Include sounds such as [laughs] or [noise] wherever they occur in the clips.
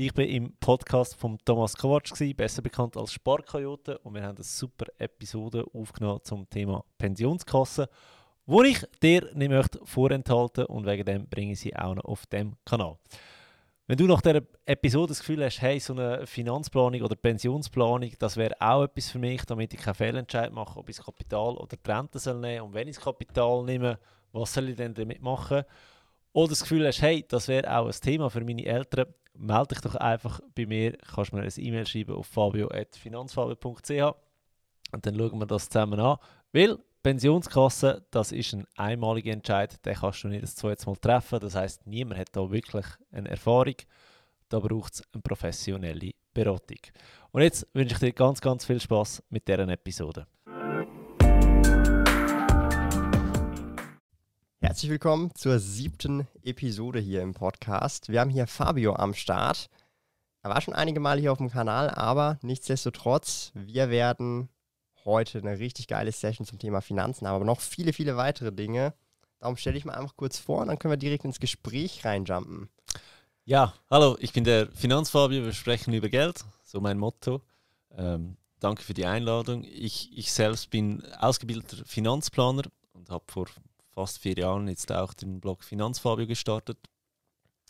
Ich bin im Podcast von Thomas Kovac, besser bekannt als Sparkoyote, und wir haben eine super Episode aufgenommen zum Thema Pensionskassen, wo ich dir nicht möchte vorenthalten und wegen dem bringe ich sie auch noch auf dem Kanal. Wenn du nach dieser Episode das Gefühl hast, hey, so eine Finanzplanung oder Pensionsplanung, das wäre auch etwas für mich, damit ich keinen Fehlentscheid mache, ob ich das Kapital oder die Rente soll nehmen und wenn ich das Kapital nehme, was soll ich denn damit machen? Oder das Gefühl hast, hey, das wäre auch ein Thema für meine Eltern, melde dich doch einfach bei mir. Kannst mir eine E-Mail schreiben auf fabio.finanzfabio.ch und dann schauen wir das zusammen an. Weil Pensionskasse, das ist ein einmaliger Entscheid, den kannst du nicht das zweite Mal treffen. Das heißt, niemand hat da wirklich eine Erfahrung. Da braucht es eine professionelle Beratung. Und jetzt wünsche ich dir ganz, ganz viel Spaß mit dieser Episode. Herzlich willkommen zur siebten Episode hier im Podcast. Wir haben hier Fabio am Start. Er war schon einige Male hier auf dem Kanal, aber nichtsdestotrotz, wir werden heute eine richtig geile Session zum Thema Finanzen haben, aber noch viele, viele weitere Dinge. Darum stelle ich mal einfach kurz vor und dann können wir direkt ins Gespräch reinjumpen. Ja, hallo, ich bin der Finanzfabio, wir sprechen über Geld, so mein Motto. Ähm, danke für die Einladung. Ich, ich selbst bin ausgebildeter Finanzplaner und habe vor fast vier Jahren jetzt auch den Blog Finanzfabio gestartet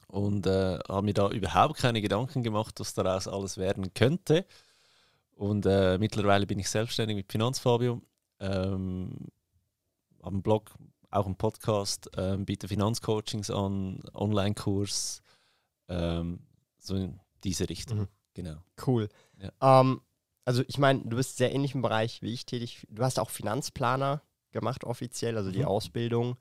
und äh, habe mir da überhaupt keine Gedanken gemacht, was daraus alles werden könnte. Und äh, mittlerweile bin ich selbstständig mit Finanzfabio, ähm, habe einen Blog, auch einen Podcast, ähm, biete Finanzcoachings an, Online-Kurs, ähm, so in diese Richtung. Mhm. Genau. Cool. Ja. Ähm, also ich meine, du bist sehr ähnlich im Bereich wie ich tätig. Du hast auch Finanzplaner gemacht offiziell, also die mhm. Ausbildung.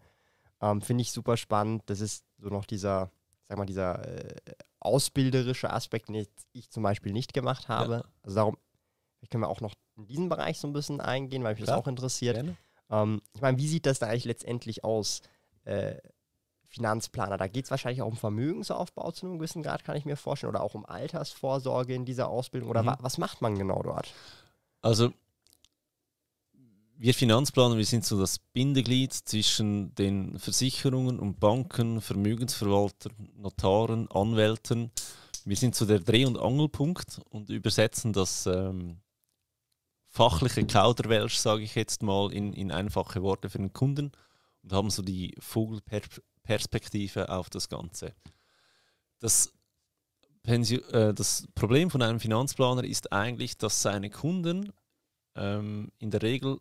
Ähm, Finde ich super spannend. Das ist so noch dieser, sag mal, dieser äh, ausbilderische Aspekt, den ich zum Beispiel nicht gemacht habe. Ja. Also darum können wir auch noch in diesen Bereich so ein bisschen eingehen, weil mich Klar. das auch interessiert. Ähm, ich meine, wie sieht das da eigentlich letztendlich aus? Äh, Finanzplaner, da geht es wahrscheinlich auch um Vermögensaufbau zu einem gewissen Grad, kann ich mir vorstellen, oder auch um Altersvorsorge in dieser Ausbildung. Oder mhm. wa was macht man genau dort? Also wir Finanzplaner, wir sind so das Bindeglied zwischen den Versicherungen und Banken, Vermögensverwaltern, Notaren, Anwälten. Wir sind so der Dreh- und Angelpunkt und übersetzen das ähm, fachliche Kauderwelsch, sage ich jetzt mal, in, in einfache Worte für den Kunden und haben so die Vogelperspektive auf das Ganze. Das, äh, das Problem von einem Finanzplaner ist eigentlich, dass seine Kunden ähm, in der Regel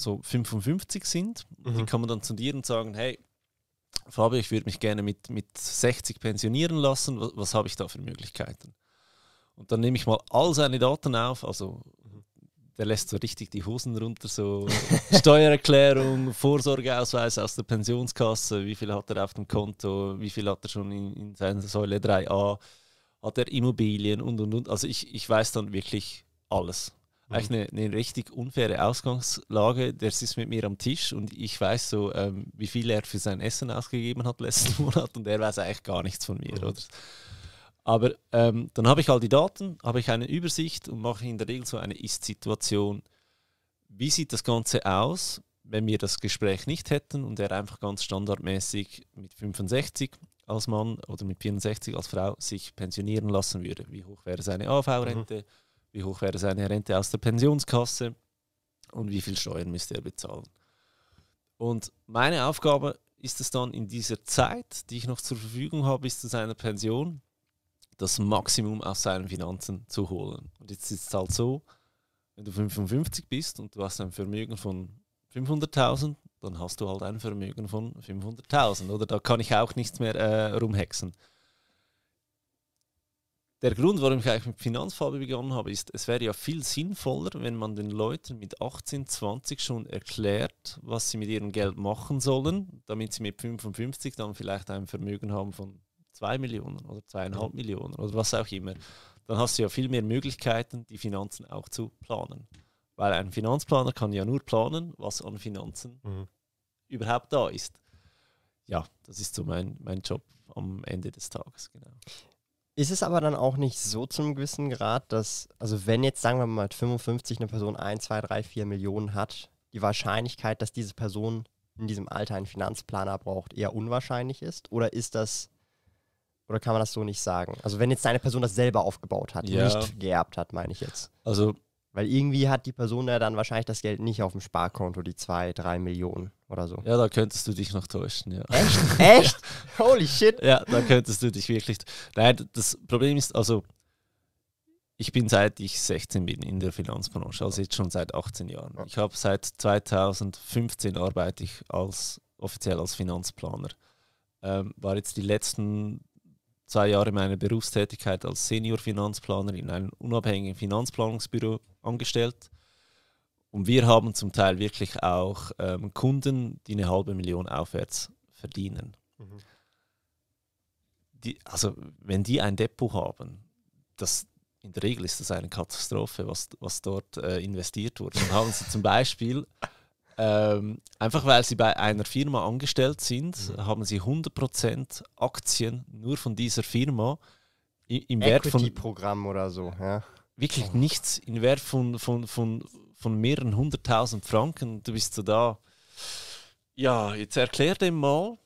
so 55 sind. Mhm. Die kann man dann zu dir und sagen, hey, Fabio, ich würde mich gerne mit, mit 60 pensionieren lassen. Was, was habe ich da für Möglichkeiten? Und dann nehme ich mal all seine Daten auf, also der lässt so richtig die Hosen runter, so [laughs] Steuererklärung, Vorsorgeausweis aus der Pensionskasse, wie viel hat er auf dem Konto, wie viel hat er schon in, in seiner Säule 3a, hat er Immobilien und und und. Also ich, ich weiß dann wirklich alles eigentlich eine, eine, richtig unfaire Ausgangslage. Der sitzt mit mir am Tisch und ich weiß so, ähm, wie viel er für sein Essen ausgegeben hat letzten [laughs] Monat und er weiß eigentlich gar nichts von mir. Mhm. Oder? Aber ähm, dann habe ich all die Daten, habe ich eine Übersicht und mache in der Regel so eine Ist-Situation. Wie sieht das Ganze aus, wenn wir das Gespräch nicht hätten und er einfach ganz standardmäßig mit 65 als Mann oder mit 64 als Frau sich pensionieren lassen würde? Wie hoch wäre seine AV-Rente? Mhm wie hoch wäre seine Rente aus der Pensionskasse und wie viel Steuern müsste er bezahlen. Und meine Aufgabe ist es dann in dieser Zeit, die ich noch zur Verfügung habe bis zu seiner Pension, das Maximum aus seinen Finanzen zu holen. Und jetzt ist es halt so, wenn du 55 bist und du hast ein Vermögen von 500.000, dann hast du halt ein Vermögen von 500.000. Oder da kann ich auch nichts mehr äh, rumhexen der Grund, warum ich eigentlich mit Finanzfarbe begonnen habe, ist, es wäre ja viel sinnvoller, wenn man den Leuten mit 18, 20 schon erklärt, was sie mit ihrem Geld machen sollen, damit sie mit 55 dann vielleicht ein Vermögen haben von 2 Millionen oder 2,5 Millionen oder was auch immer. Dann hast du ja viel mehr Möglichkeiten, die Finanzen auch zu planen. Weil ein Finanzplaner kann ja nur planen, was an Finanzen Mhm. überhaupt da ist. Ja, das ist so mein, mein Job am Ende des Tages, genau. Ist es aber dann auch nicht so zum gewissen Grad, dass, also wenn jetzt sagen wir mal mit 55 eine Person 1, 2, 3, 4 Millionen hat, die Wahrscheinlichkeit, dass diese Person in diesem Alter einen Finanzplaner braucht, eher unwahrscheinlich ist? Oder ist das, oder kann man das so nicht sagen? Also wenn jetzt eine Person das selber aufgebaut hat, Ja. nicht geerbt hat, meine ich jetzt. Also Weil irgendwie hat die Person ja dann wahrscheinlich das Geld nicht auf dem Sparkonto, die 2, 3 Millionen oder so. ja, da könntest du dich noch täuschen, ja. Echt? [laughs] Echt? Holy shit. Ja, da könntest du dich wirklich. Nein, das Problem ist, also, ich bin seit ich 16 bin in der Finanzbranche, also jetzt schon seit 18 Jahren. Ja. Ich habe seit 2015 arbeite ich als offiziell als Finanzplaner. Ähm, war jetzt die letzten zwei Jahre meiner Berufstätigkeit als Senior-Finanzplaner in einem unabhängigen Finanzplanungsbüro angestellt. Und wir haben zum Teil wirklich auch ähm, Kunden, die eine halbe Million aufwärts verdienen die, also wenn die ein Depot haben, das in der Regel ist das eine Katastrophe, was, was dort äh, investiert wurde. Dann haben sie zum Beispiel, ähm, einfach weil sie bei einer Firma angestellt sind, haben sie 100% Aktien nur von dieser Firma im Wert von Equity-Programm oder so, ja. wirklich nichts, im Wert von, von, von, von mehreren hunderttausend Franken. Du bist so da. Ja, jetzt erklär dem mal,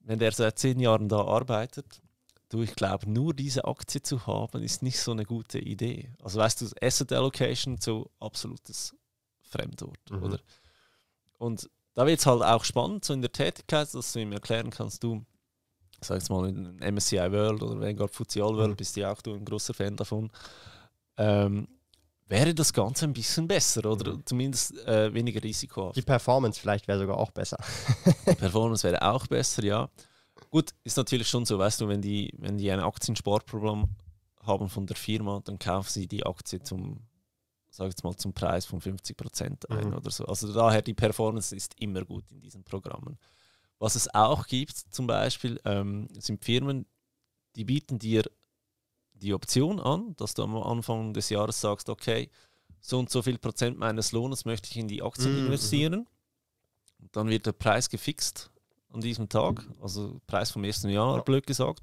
wenn der seit zehn Jahren da arbeitet, du, ich glaube, nur diese Aktie zu haben, ist nicht so eine gute Idee. Also weißt du, Asset Allocation, so absolutes Fremdwort, Mhm. oder? Und da wird es halt auch spannend, so in der Tätigkeit, dass du ihm erklären kannst, du, sag jetzt mal in MSCI World oder Vanguard FTSE All World, Mhm. bist ja auch du ein großer Fan davon, ähm, wäre das Ganze ein bisschen besser oder Mhm. zumindest äh, weniger risikohaft. Die Performance vielleicht wäre sogar auch besser. Die [laughs] Performance wäre auch besser, ja. Gut, ist natürlich schon so, weißt du, wenn die, wenn die ein Aktiensparprogramm haben von der Firma, dann kaufen sie die Aktie zum, sag jetzt mal, zum Preis von 50% ein Mhm. oder so. Also daher die Performance ist immer gut in diesen Programmen. Was es auch gibt, zum Beispiel, ähm, sind Firmen, die bieten dir die Option an, dass du am Anfang des Jahres sagst, okay, so und so viel Prozent meines Lohnes möchte ich in die Aktien Mhm. investieren. Und dann wird der Preis gefixt an diesem Tag, also Preis vom ersten Jahr, Ja. blöd gesagt.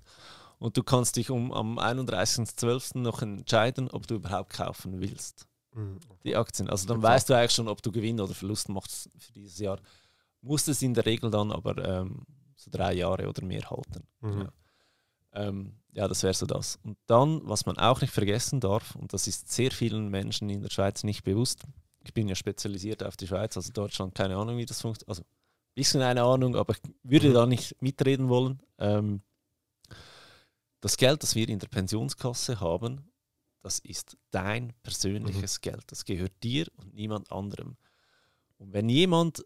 Und du kannst dich um am 31.12. noch entscheiden, ob du überhaupt kaufen willst, die Aktien. Also dann weißt du eigentlich schon, ob du Gewinn oder Verlust machst für dieses Jahr. Musst es in der Regel dann aber ähm, so drei Jahre oder mehr halten. Mhm. Ja. Ähm, ja, das wäre so das. Und dann, was man auch nicht vergessen darf, und das ist sehr vielen Menschen in der Schweiz nicht bewusst, ich bin ja spezialisiert auf die Schweiz, also Deutschland, keine Ahnung, wie das funktioniert. Also ein bisschen eine Ahnung, aber ich würde Mhm. da nicht mitreden wollen. Ähm, das Geld, das wir in der Pensionskasse haben, das ist dein persönliches Geld. Das gehört dir und niemand anderem. Und wenn jemand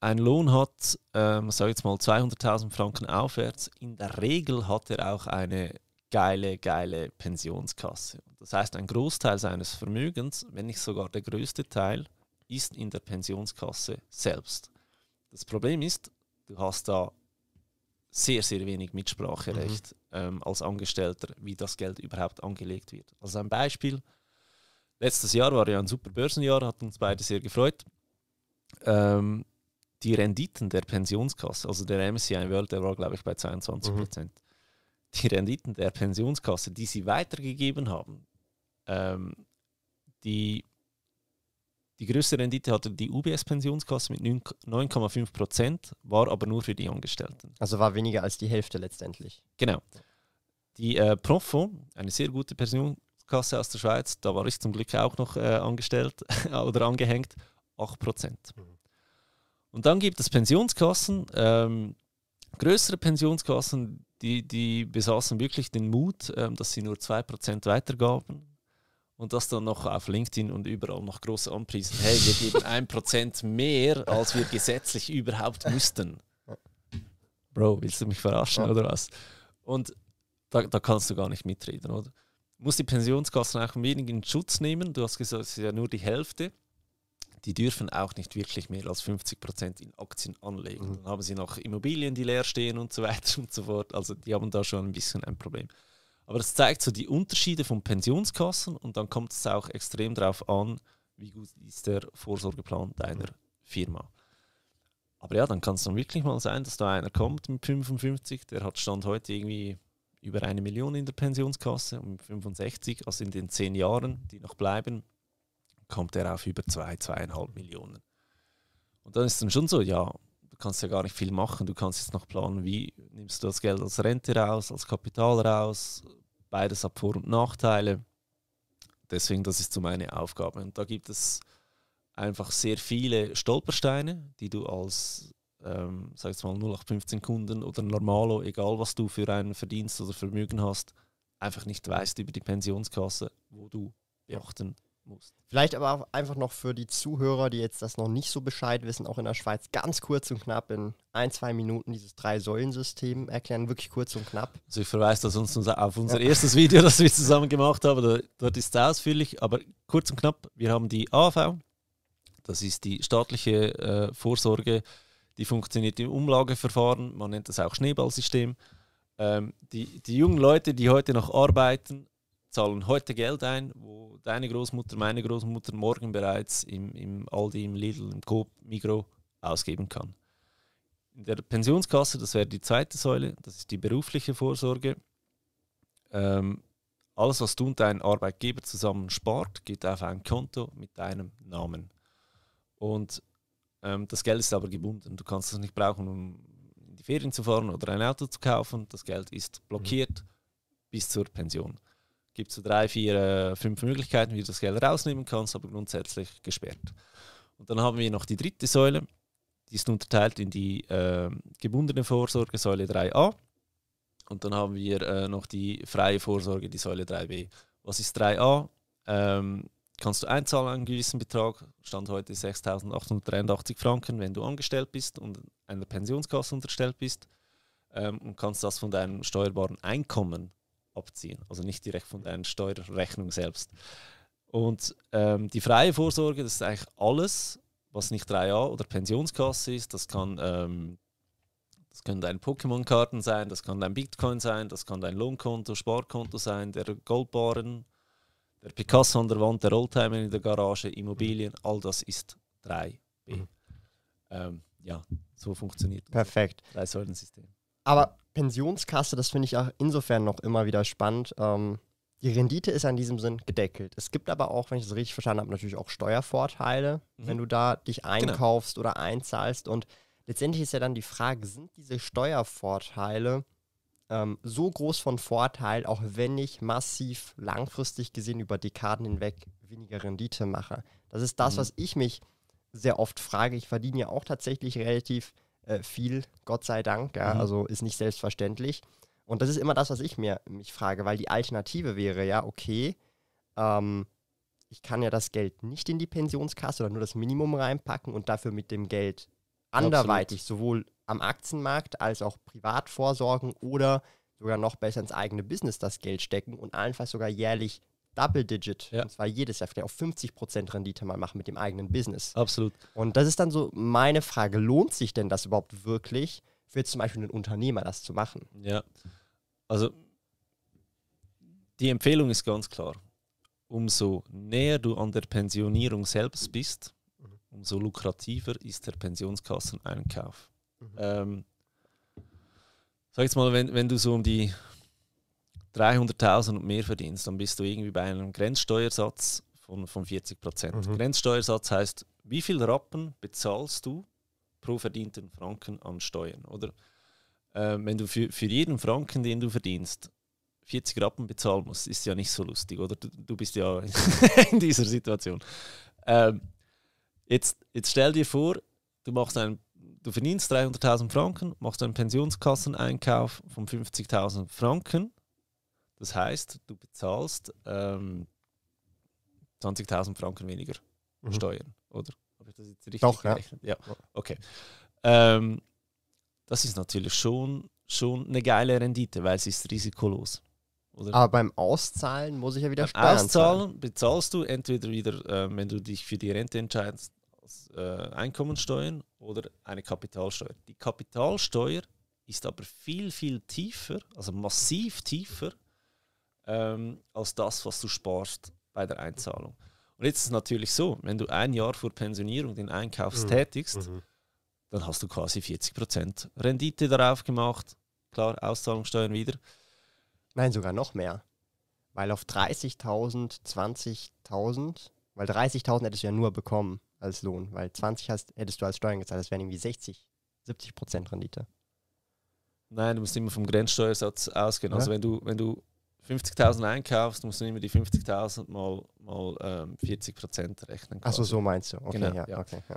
einen Lohn hat, ähm, sag jetzt mal 200.000 Franken aufwärts, in der Regel hat er auch eine geile, geile Pensionskasse. Das heißt, ein Großteil seines Vermögens, wenn nicht sogar der größte Teil, ist in der Pensionskasse selbst. Das Problem ist, du hast da sehr, sehr wenig Mitspracherecht ähm, als Angestellter, wie das Geld überhaupt angelegt wird. Also ein Beispiel. Letztes Jahr war ja ein super Börsenjahr, hat uns beide sehr gefreut. Ähm, die Renditen der Pensionskasse, also der MSCI World, der war, glaube ich, bei 22 Prozent. Die Renditen der Pensionskasse, die sie weitergegeben haben, ähm, die, die größte Rendite hatte die UBS-Pensionskasse mit 9 9,5 Prozent, war aber nur für die Angestellten. Also war weniger als die Hälfte letztendlich. Genau. Die äh, Profo, eine sehr gute Pensionskasse aus der Schweiz, da war ich zum Glück auch noch äh, angestellt [laughs] oder angehängt, 8%. Und dann gibt es Pensionskassen, ähm, größere Pensionskassen, die, die besaßen wirklich den Mut, ähm, dass sie nur 2% weitergaben und das dann noch auf LinkedIn und überall noch groß anpriesen. Hey, wir geben [laughs] 1% mehr, als wir gesetzlich überhaupt müssten. Bro, willst du mich verarschen oder was? Und da, da kannst du gar nicht mitreden, oder? Du musst die Pensionskassen auch ein wenig in Schutz nehmen. Du hast gesagt, es ist ja nur die Hälfte. Die dürfen auch nicht wirklich mehr als 50% in Aktien anlegen. Mhm. Dann haben sie noch Immobilien, die leer stehen und so weiter und so fort. Also die haben da schon ein bisschen ein Problem. Aber das zeigt so die Unterschiede von Pensionskassen und dann kommt es auch extrem darauf an, wie gut ist der Vorsorgeplan deiner Firma. Aber ja, dann kann es dann wirklich mal sein, dass da einer kommt mit 55, der hat Stand heute irgendwie über eine Million in der Pensionskasse und mit 65, also in den zehn Jahren, die noch bleiben, kommt er auf über zwei, zweieinhalb Millionen. Und dann ist es dann schon so, ja, du kannst ja gar nicht viel machen. Du kannst jetzt noch planen, wie nimmst du das Geld als Rente raus, als Kapital raus, beides ab Vor- und Nachteile. Deswegen, das ist so meine Aufgabe. Und da gibt es einfach sehr viele Stolpersteine, die du als, ähm, sag jetzt mal, 0815 Kunden oder Normalo, egal was du für einen Verdienst oder Vermögen hast, einfach nicht weißt über die Pensionskasse, wo du beachten musst. Vielleicht aber auch einfach noch für die Zuhörer, die jetzt das noch nicht so Bescheid wissen, auch in der Schweiz ganz kurz und knapp in ein, zwei Minuten dieses Drei-Säulen-System erklären, wirklich kurz und knapp. Also ich verweise das uns auf unser ja. erstes Video, [laughs] das wir zusammen gemacht haben, dort ist es ausführlich, aber kurz und knapp, wir haben die AV, das ist die staatliche äh, Vorsorge, die funktioniert im Umlageverfahren, man nennt das auch Schneeballsystem. Ähm, die, die jungen Leute, die heute noch arbeiten, zahlen heute Geld ein, wo deine Großmutter, meine Großmutter morgen bereits im, im Aldi, im Lidl, im Coop, Migro ausgeben kann. In der Pensionskasse, das wäre die zweite Säule, das ist die berufliche Vorsorge. Ähm, alles, was du und dein Arbeitgeber zusammen spart, geht auf ein Konto mit deinem Namen. Und ähm, das Geld ist aber gebunden. Du kannst es nicht brauchen, um in die Ferien zu fahren oder ein Auto zu kaufen. Das Geld ist blockiert mhm. bis zur Pension gibt es so drei, vier, äh, fünf Möglichkeiten, wie du das Geld rausnehmen kannst, aber grundsätzlich gesperrt. Und dann haben wir noch die dritte Säule, die ist unterteilt in die äh, gebundene Vorsorge, Säule 3a. Und dann haben wir äh, noch die freie Vorsorge, die Säule 3b. Was ist 3a? Ähm, kannst du einzahlen einen gewissen Betrag, Stand heute 6.883 Franken, wenn du angestellt bist und einer Pensionskasse unterstellt bist ähm, und kannst das von deinem steuerbaren Einkommen abziehen, also nicht direkt von deiner Steuerrechnung selbst. Und ähm, die freie Vorsorge, das ist eigentlich alles, was nicht 3a oder Pensionskasse ist. Das kann, ähm, das können deine Pokémon-Karten sein, das kann dein Bitcoin sein, das kann dein Lohnkonto, Sparkonto sein, der Goldbarren, der Picasso an der Wand, der Oldtimer in der Garage, Immobilien, all das ist 3b. Mhm. Ähm, ja, so funktioniert Perfekt. das Drei-Säulen-System. Aber Pensionskasse, das finde ich auch insofern noch immer wieder spannend. Ähm, die Rendite ist in diesem Sinn gedeckelt. Es gibt aber auch, wenn ich das richtig verstanden habe, natürlich auch Steuervorteile, mhm. wenn du da dich genau. einkaufst genau. oder einzahlst. Und letztendlich ist ja dann die Frage, sind diese Steuervorteile ähm, so groß von Vorteil, auch wenn ich massiv langfristig gesehen über Dekaden hinweg weniger Rendite mache? Das ist das, mhm. was ich mich sehr oft frage. Ich verdiene ja auch tatsächlich relativ äh, viel, Gott sei Dank. Ja, mhm. Also ist nicht selbstverständlich. Und das ist immer das, was ich mir mich frage, weil die Alternative wäre ja, okay, ähm, ich kann ja das Geld nicht in die Pensionskasse oder nur das Minimum reinpacken und dafür mit dem Geld anderweitig Absolut. sowohl am Aktienmarkt als auch privat vorsorgen oder sogar noch besser ins eigene Business das Geld stecken und allenfalls sogar jährlich Double Digit, ja. und zwar jedes Jahr vielleicht auf 50% Rendite mal machen mit dem eigenen Business. Absolut. Und das ist dann so meine Frage, lohnt sich denn das überhaupt wirklich für jetzt zum Beispiel einen Unternehmer das zu machen? Ja, also die Empfehlung ist ganz klar, umso näher du an der Pensionierung selbst bist, mhm. umso lukrativer ist der Pensionskasseneinkauf. Mhm. Ähm, sag jetzt mal, wenn, wenn du so um die 300.000 und mehr verdienst, dann bist du irgendwie bei einem Grenzsteuersatz von, von 40 Prozent. Mhm. Grenzsteuersatz heißt, wie viel Rappen bezahlst du pro verdienten Franken an Steuern? Oder äh, wenn du für, für jeden Franken, den du verdienst, 40 Rappen bezahlen musst, ist ja nicht so lustig, oder? Du, du bist ja in [laughs] dieser Situation. Ähm, jetzt, jetzt stell dir vor, du machst einen du verdienst 300.000 Franken, machst einen Pensionskasseneinkauf von 50.000 Franken das heißt, du bezahlst ähm, 20.000 Franken weniger mhm. Steuern, oder? Habe ich das jetzt richtig Doch, gerechnet? Ja, ja. okay. Ähm, das ist natürlich schon, schon eine geile Rendite, weil es ist risikolos. Oder? Aber beim Auszahlen muss ich ja wieder Steuern Auszahlen zahlen. bezahlst du entweder wieder, äh, wenn du dich für die Rente entscheidest, äh, Einkommensteuern oder eine Kapitalsteuer. Die Kapitalsteuer ist aber viel, viel tiefer, also massiv tiefer ähm, als das, was du sparst bei der Einzahlung. Und jetzt ist es natürlich so, wenn du ein Jahr vor Pensionierung den Einkauf Mhm. tätigst, Mhm. dann hast du quasi 40% Rendite darauf gemacht. Klar, Auszahlungssteuern wieder. Nein, sogar noch mehr. Weil auf 30.000, 20.000, weil 30.000 hättest du ja nur bekommen als Lohn, weil 20 hast, hättest du als Steuern gezahlt, das wären irgendwie 60, 70 Prozent Rendite. Nein, du musst immer vom Grenzsteuersatz ausgehen. Ja. Also wenn du, wenn du 50.000 einkaufst, musst du immer die 50.000 mal, mal ähm, 40% rechnen. Achso, quasi. so meinst du. Okay, Genau, ja, ja. okay. Ja.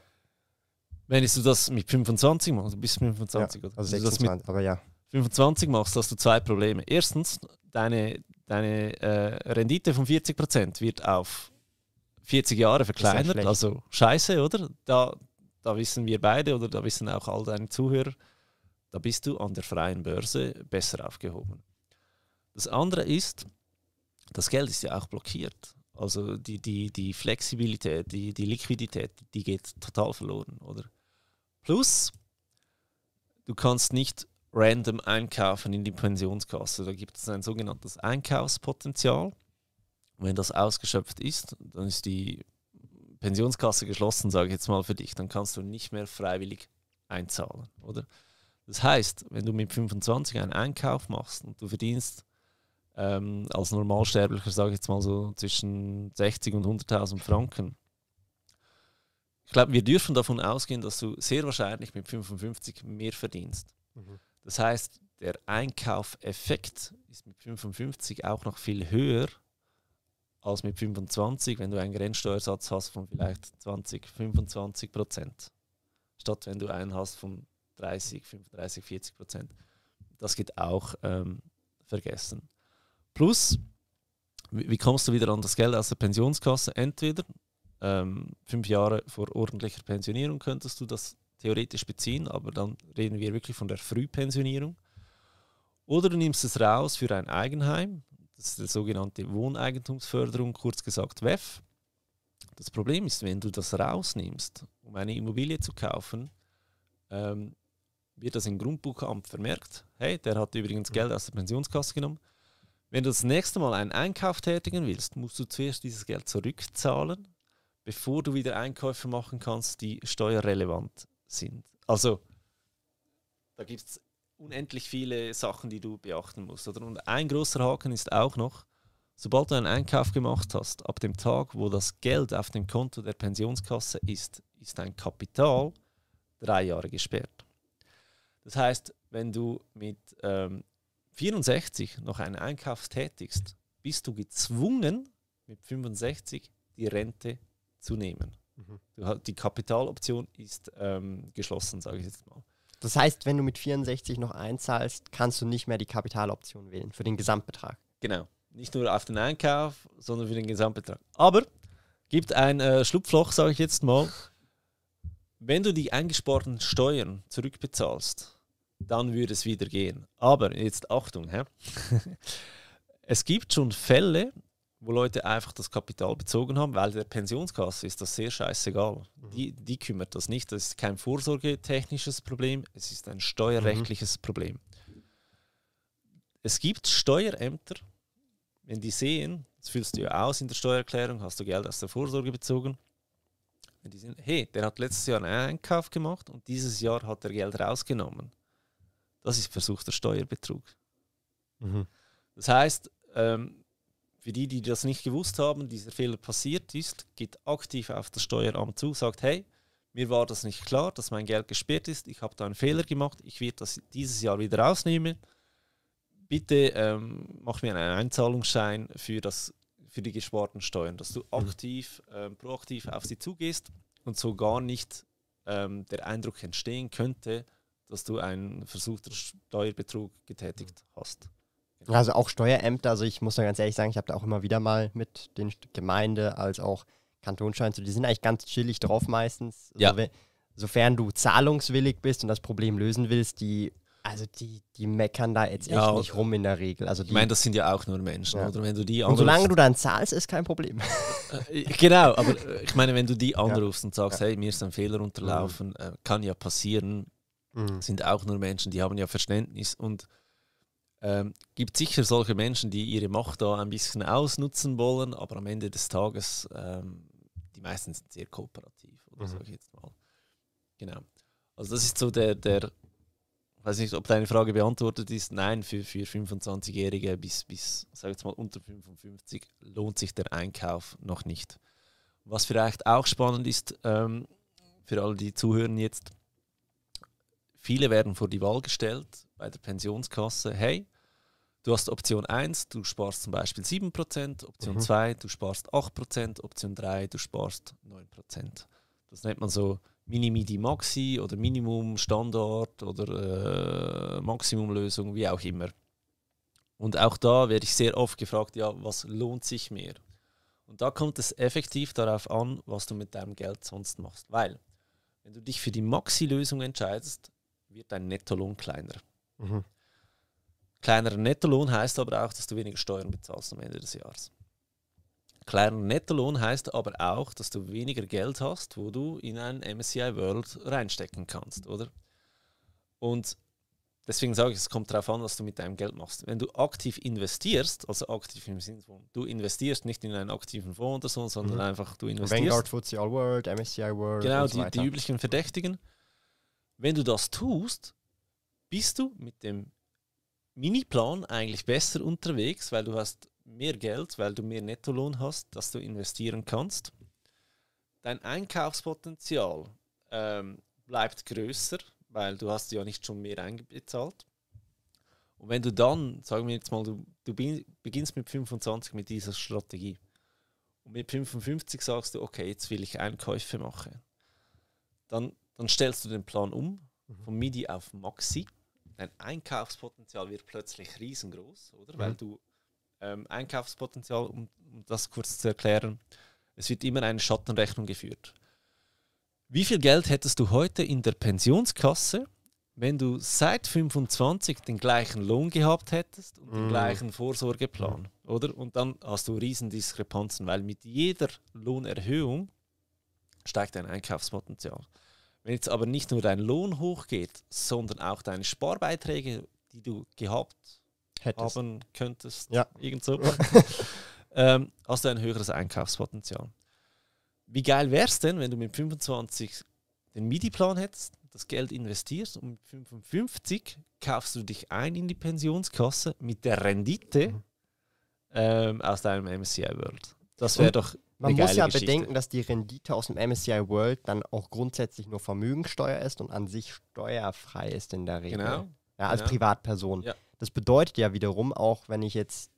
Wenn du das mit 25 machst, du bist 25, oder? Also Wenn du das mit 26, aber ja. 25 machst, hast du zwei Probleme. Erstens, deine, deine äh, Rendite von 40% wird auf 40 Jahre verkleinert. also scheiße, oder? Da, da wissen wir beide oder da wissen auch all deine Zuhörer, da bist du an der freien Börse besser aufgehoben. Das andere ist, das Geld ist ja auch blockiert. Also die, die, die Flexibilität, die, die Liquidität, die geht total verloren, oder? Plus, du kannst nicht random einkaufen in die Pensionskasse. Da gibt es ein sogenanntes Einkaufspotenzial. Wenn das ausgeschöpft ist, dann ist die Pensionskasse geschlossen, sage ich jetzt mal für dich. Dann kannst du nicht mehr freiwillig einzahlen, oder? Das heißt, wenn du mit 25 einen Einkauf machst und du verdienst ähm, als Normalsterblicher, sage ich jetzt mal so zwischen 60 und 100.000 Franken, ich glaube, wir dürfen davon ausgehen, dass du sehr wahrscheinlich mit 55 mehr verdienst. Mhm. Das heißt, der Einkaufeffekt ist mit 55 auch noch viel höher als mit 25, wenn du einen Grenzsteuersatz hast von vielleicht 20, 25 Prozent. Statt wenn du einen hast von 30, 35, 40 Prozent. Das geht auch ähm, vergessen. Plus, wie, kommst du wieder an das Geld aus der Pensionskasse? Entweder ähm, fünf Jahre vor ordentlicher Pensionierung könntest du das theoretisch beziehen, aber dann reden wir wirklich von der Frühpensionierung. Oder du nimmst es raus für ein Eigenheim, das ist die sogenannte Wohneigentumsförderung, kurz gesagt WEF. Das Problem ist, wenn du das rausnimmst, um eine Immobilie zu kaufen, ähm, wird das im Grundbuchamt vermerkt. Hey, der hat übrigens Geld aus der Pensionskasse genommen. Wenn du das nächste Mal einen Einkauf tätigen willst, musst du zuerst dieses Geld zurückzahlen, bevor du wieder Einkäufe machen kannst, die steuerrelevant sind. Also, da gibt es unendlich viele Sachen, die du beachten musst. Oder? Und ein großer Haken ist auch noch, sobald du einen Einkauf gemacht hast, ab dem Tag, wo das Geld auf dem Konto der Pensionskasse ist, ist dein Kapital drei Jahre gesperrt. Das heißt, wenn du mit ähm, 64 noch einen Einkauf tätigst, bist du gezwungen, mit 65 die Rente zu nehmen. Mhm. Die Kapitaloption ist ähm, geschlossen, sage ich jetzt mal. Das heißt, wenn du mit 64 noch einzahlst, kannst du nicht mehr die Kapitaloption wählen für den Gesamtbetrag. Genau. Nicht nur auf den Einkauf, sondern für den Gesamtbetrag. Aber gibt ein äh, Schlupfloch, sage ich jetzt mal. Wenn du die eingesparten Steuern zurückbezahlst, dann würde es wieder gehen. Aber jetzt Achtung, hä? [laughs] es gibt schon Fälle, wo Leute einfach das Kapital bezogen haben, weil der Pensionskasse ist das sehr scheißegal. Die, die kümmert das nicht. Das ist kein vorsorgetechnisches Problem, es ist ein steuerrechtliches Problem. Es gibt Steuerämter, wenn die sehen, das füllst du ja aus in der Steuererklärung, hast du Geld aus der Vorsorge bezogen. Wenn die sehen, hey, der hat letztes Jahr einen Einkauf gemacht und dieses Jahr hat er Geld rausgenommen. Das ist versuchter Steuerbetrug. Das heißt, ähm, für die, die das nicht gewusst haben, dieser Fehler passiert ist, geht aktiv auf das Steueramt zu, sagt, hey, mir war das nicht klar, dass mein Geld gesperrt ist, ich habe da einen Fehler gemacht, ich werde das dieses Jahr wieder rausnehmen. Bitte ähm, mach mir einen Einzahlungsschein für, das, für die gesparten Steuern, dass du aktiv, ähm, proaktiv auf sie zugehst und so gar nicht ähm, der Eindruck entstehen könnte, dass du einen versuchten Steuerbetrug getätigt hast. Also auch Steuerämter, also ich muss da ganz ehrlich sagen, ich habe da auch immer wieder mal mit den Gemeinde als auch Kantonsschein, so, die sind eigentlich ganz chillig drauf meistens. Ja. Also, sofern du zahlungswillig bist und das Problem lösen willst, die, also die, die meckern da jetzt Ja, echt nicht rum in der Regel. Also die, Ich meine, das sind ja auch nur Menschen, Ja. oder? Wenn du die und solange anrufst- du dann zahlst, ist kein Problem. Äh, genau, aber äh, ich meine, wenn du die [laughs] anrufst und sagst, hey, mir ist ein Fehler unterlaufen, äh, kann ja passieren, sind auch nur Menschen, die haben ja Verständnis und Ähm, gibt sicher solche Menschen, die ihre Macht da ein bisschen ausnutzen wollen, aber am Ende des Tages, ähm, die meisten sind sehr kooperativ, oder mhm. sage ich jetzt mal. Genau. Also das ist so der, der, weiß nicht, ob deine Frage beantwortet ist. Nein, für, für 25-Jährige bis, bis, sag jetzt mal, unter 55 lohnt sich der Einkauf noch nicht. Was vielleicht auch spannend ist, ähm, für alle, die zuhören jetzt, viele werden vor die Wahl gestellt, bei der Pensionskasse, hey, du hast Option 1, du sparst zum Beispiel 7%, Option mhm. 2, du sparst 8%, Option 3, du sparst 9%. Das nennt man so Mini-Midi-Maxi oder Minimum Standard oder äh, Maximumlösung, wie auch immer. Und auch da werde ich sehr oft gefragt, ja, was lohnt sich mehr? Und da kommt es effektiv darauf an, was du mit deinem Geld sonst machst. Weil, wenn du dich für die Maxi-Lösung entscheidest, wird dein Nettolohn kleiner. Mhm. Kleinerer Nettolohn heißt aber auch, dass du weniger Steuern bezahlst am Ende des Jahres. Kleiner Nettolohn heißt aber auch, dass du weniger Geld hast, wo du in ein MSCI World reinstecken kannst, oder? Und deswegen sage ich, es kommt darauf an, was du mit deinem Geld machst. Wenn du aktiv investierst, also aktiv im Sinne von, du investierst nicht in einen aktiven Fonds oder so, sondern mhm. einfach du investierst. Vanguard, FTSE All World, MSCI World. Genau, so die, die üblichen Verdächtigen. Wenn du das tust, bist du mit dem Miniplan eigentlich besser unterwegs, weil du hast mehr Geld, weil du mehr Nettolohn hast, das du investieren kannst. Dein Einkaufspotenzial ähm, bleibt größer, weil du hast ja nicht schon mehr eingezahlt. Und wenn du dann, sagen wir jetzt mal, du, du beginnst mit 25 mit dieser Strategie und mit 55 sagst du, okay, jetzt will ich Einkäufe machen, dann, dann stellst du den Plan um mhm. von MIDI auf Maxi. Dein Einkaufspotenzial wird plötzlich riesengroß, oder? Mhm. Weil du ähm, Einkaufspotenzial, um, um das kurz zu erklären. Es wird immer eine Schattenrechnung geführt. Wie viel Geld hättest du heute in der Pensionskasse, wenn du seit 25 den gleichen Lohn gehabt hättest und den mm. gleichen Vorsorgeplan, mm. oder? Und dann hast du Riesendiskrepanzen, weil mit jeder Lohnerhöhung steigt dein Einkaufspotenzial. Wenn jetzt aber nicht nur dein Lohn hochgeht, sondern auch deine Sparbeiträge, die du gehabt Hättest. haben könntest, ja. irgend so, [laughs] ähm, hast du ein höheres Einkaufspotenzial. Wie geil wäre es denn, wenn du mit 25 den MIDI-Plan hättest, das Geld investierst und mit 55 kaufst du dich ein in die Pensionskasse mit der Rendite mhm. ähm, aus deinem MSCI World. Das wäre doch. Man muss ja Geschichte. bedenken, dass die Rendite aus dem MSCI World dann auch grundsätzlich nur Vermögensteuer ist und an sich steuerfrei ist in der Regel. Genau. Ja, als genau. Privatperson. Ja. Das bedeutet ja wiederum auch, wenn ich jetzt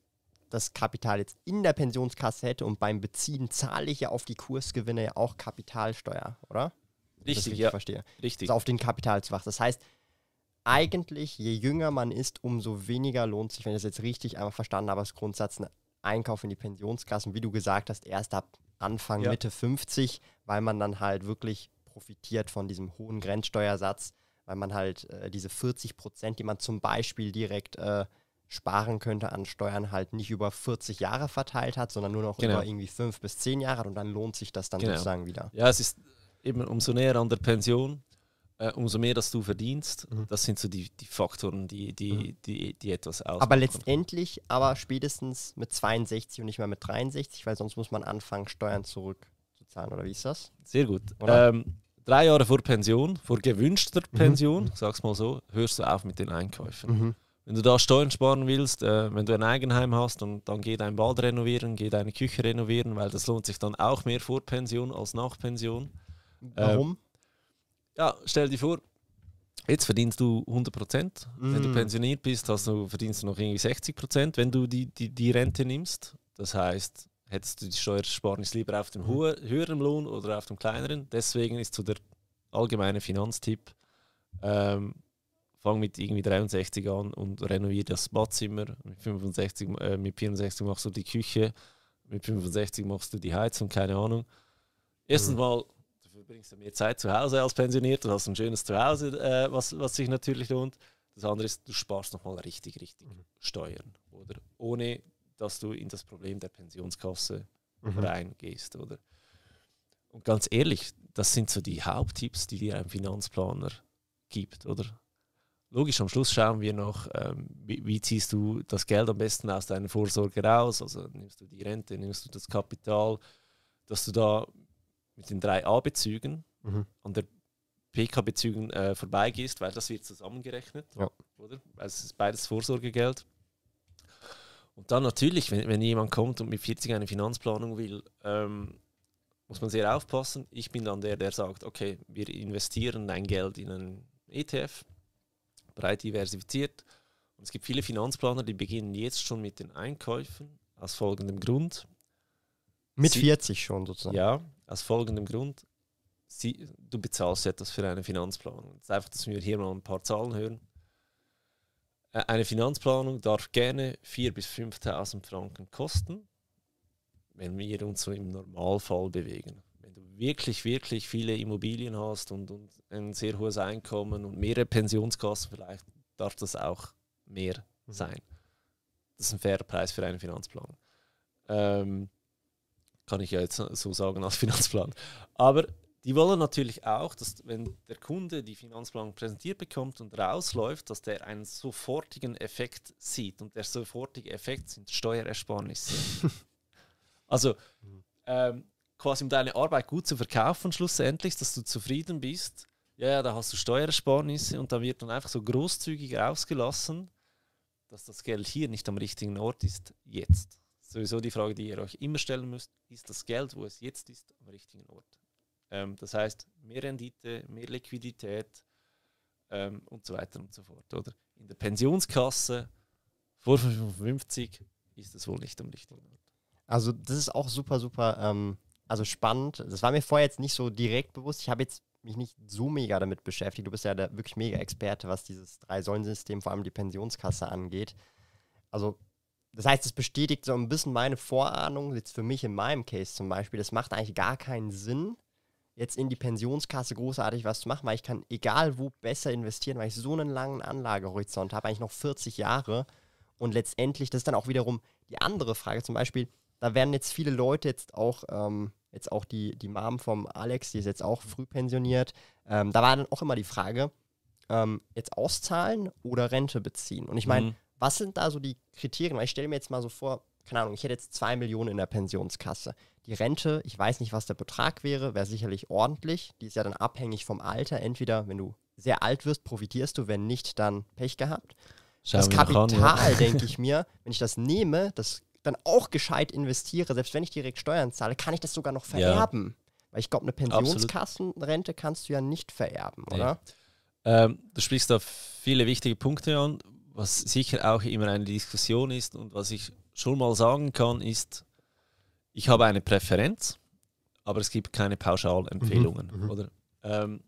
das Kapital jetzt in der Pensionskasse hätte und beim Beziehen zahle ich ja auf die Kursgewinne ja auch Kapitalsteuer, oder? Richtig, richtig ja. verstehe. Richtig. Also auf den Kapitalzwach. Das heißt, eigentlich, je jünger man ist, umso weniger lohnt sich, wenn ich das jetzt richtig einmal verstanden habe, als Grundsatz, ein Einkauf in die Pensionskassen, wie du gesagt hast, erst ab Anfang, ja. Mitte 50, weil man dann halt wirklich profitiert von diesem hohen Grenzsteuersatz weil man halt äh, diese 40 Prozent, die man zum Beispiel direkt äh, sparen könnte an Steuern, halt nicht über 40 Jahre verteilt hat, sondern nur noch genau. über irgendwie fünf bis zehn Jahre und dann lohnt sich das dann genau. sozusagen wieder. Ja, es ist eben umso näher an der Pension, äh, umso mehr, dass du verdienst. Mhm. Das sind so die, die Faktoren, die, die, mhm. die, die etwas ausmachen. Aber letztendlich, aber spätestens mit 62 und nicht mehr mit 63, weil sonst muss man anfangen, Steuern zurückzuzahlen, oder wie ist das? Sehr gut. Ähm, drei Jahre vor Pension, vor gewünschter mhm. Pension, mhm. sag's mal so, hörst du auf mit den Einkäufen. Mhm. Wenn du da Steuern sparen willst, äh, wenn du ein Eigenheim hast und dann geh dein Bad renovieren, geh deine Küche renovieren, weil das lohnt sich dann auch mehr vor Pension als nach Pension. Warum? Äh, ja, stell dir vor, jetzt verdienst du 100 Prozent. Mhm. Wenn du mhm. pensioniert bist, hast du, verdienst du noch irgendwie 60 Prozent, wenn du die, die, die Rente nimmst. Das heißt, hättest du die Steuersparnis lieber auf dem mhm. höheren Lohn oder auf dem kleineren. Deswegen ist so der allgemeine Finanztipp, ähm, fang mit irgendwie 63 an und renoviere das Badzimmer. Mit, 65, äh, mit 64 machst du die Küche, mit 65 machst du die Heizung, keine Ahnung. Erstens mhm. mal, verbringst ja mehr Zeit zu Hause als pensioniert, du hast ein schönes Zuhause, äh, was, was sich natürlich lohnt. Das andere ist, du sparst nochmal richtig, richtig mhm. Steuern. Oder ohne dass du in das Problem der Pensionskasse mhm. reingehst, oder? Und ganz ehrlich, das sind so die Haupttipps, die dir ein Finanzplaner gibt, oder? logisch, am Schluss schauen wir noch, ähm, wie, wie, ziehst du das Geld am besten aus deiner Vorsorge raus? Also nimmst du die Rente, nimmst du das Kapital, dass du da mit den drei A-Bezügen mhm. an der PK-Bezügen äh, vorbeigehst, weil das wird zusammengerechnet, ja. oder? Also es ist beides Vorsorgegeld. Und dann natürlich, wenn, wenn jemand kommt und mit 40 eine Finanzplanung will, ähm, muss man sehr aufpassen. Ich bin dann der, der sagt, okay, wir investieren dein Geld in einen ETF, breit diversifiziert. Und es gibt viele Finanzplaner, die beginnen jetzt schon mit den Einkäufen aus folgendem Grund. Mit Sie, 40 schon sozusagen. Ja, aus folgendem Grund. Sie, du bezahlst etwas für eine Finanzplanung. Das ist einfach, dass wir hier mal ein paar Zahlen hören. Eine Finanzplanung darf gerne 4.000 bis 5.000 Franken kosten, wenn wir uns so im Normalfall bewegen. Wenn du wirklich, wirklich viele Immobilien hast und, und ein sehr hohes Einkommen und mehrere Pensionskassen vielleicht, darf das auch mehr mhm. sein. Das ist ein fairer Preis für eine Finanzplanung. Ähm, kann ich ja jetzt so sagen als [laughs] Finanzplan. Aber die wollen natürlich auch, dass wenn der Kunde die Finanzplanung präsentiert bekommt und rausläuft, dass der einen sofortigen Effekt sieht. Und der sofortige Effekt sind Steuerersparnisse. [laughs] also ähm, quasi um deine Arbeit gut zu verkaufen, schlussendlich, dass du zufrieden bist. Ja, ja, da hast du Steuerersparnisse und da wird dann einfach so großzügig rausgelassen, dass das Geld hier nicht am richtigen Ort ist, jetzt. Sowieso die Frage, die ihr euch immer stellen müsst, ist das Geld, wo es jetzt ist, am richtigen Ort? Ähm, das heißt, mehr Rendite, mehr Liquidität ähm, und so weiter und so fort. Oder in der Pensionskasse vor 55 ist es wohl nicht am richtigen Ort. Also das ist auch super, super ähm, also spannend. Das war mir vorher jetzt nicht so direkt bewusst. Ich habe jetzt mich nicht so mega damit beschäftigt. Du bist ja der wirklich mega Experte, was dieses Drei-Säulen-System, vor allem die Pensionskasse angeht. Also das heißt, es bestätigt so ein bisschen meine Vorahnung, jetzt für mich in meinem Case zum Beispiel. Das macht eigentlich gar keinen Sinn, jetzt in die Pensionskasse großartig was zu machen, weil ich kann egal wo besser investieren, weil ich so einen langen Anlagehorizont habe, eigentlich noch 40 Jahre. Und letztendlich, das ist dann auch wiederum die andere Frage, zum Beispiel, da werden jetzt viele Leute jetzt auch, ähm, jetzt auch die, die Mom vom Alex, die ist jetzt auch früh pensioniert, ähm, da war dann auch immer die Frage, ähm, jetzt auszahlen oder Rente beziehen. Und ich meine, mhm. Was sind da so die Kriterien? Weil ich stelle mir jetzt mal so vor, keine Ahnung, ich hätte jetzt zwei Millionen in der Pensionskasse. Die Rente, ich weiß nicht, was der Betrag wäre, wäre sicherlich ordentlich. Die ist ja dann abhängig vom Alter. Entweder, wenn du sehr alt wirst, profitierst du, wenn nicht, dann Pech gehabt. Schauen das Kapital, ja. [laughs] denke ich mir, wenn ich das nehme, das dann auch gescheit investiere, selbst wenn ich direkt Steuern zahle, kann ich das sogar noch vererben. Ja. Weil ich glaube, eine Pensionskassenrente kannst du ja nicht vererben, nee. oder? Ähm, du sprichst da viele wichtige Punkte an, was sicher auch immer eine Diskussion ist und was ich schon mal sagen kann, ist, ich habe eine Präferenz, aber es gibt keine Pauschalempfehlungen. Mhm, mhm. oder? Ähm,